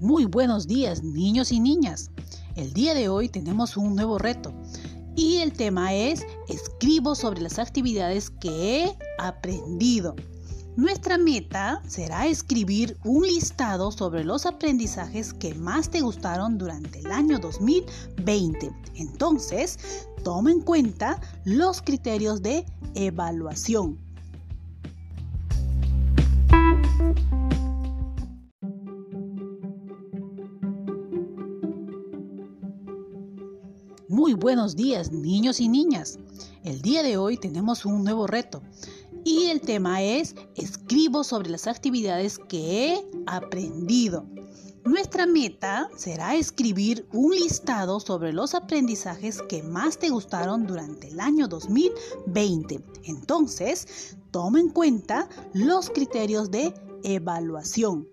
Muy buenos días, niños y niñas. El día de hoy tenemos un nuevo reto y el tema es escribo sobre las actividades que he aprendido. Nuestra meta será escribir un listado sobre los aprendizajes que más te gustaron durante el año 2020. Entonces, toma en cuenta los criterios de evaluación. Muy buenos días, niños y niñas. El día de hoy tenemos un nuevo reto y el tema es escribo sobre las actividades que he aprendido. Nuestra meta será escribir un listado sobre los aprendizajes que más te gustaron durante el año 2020. Entonces, toma en cuenta los criterios de evaluación.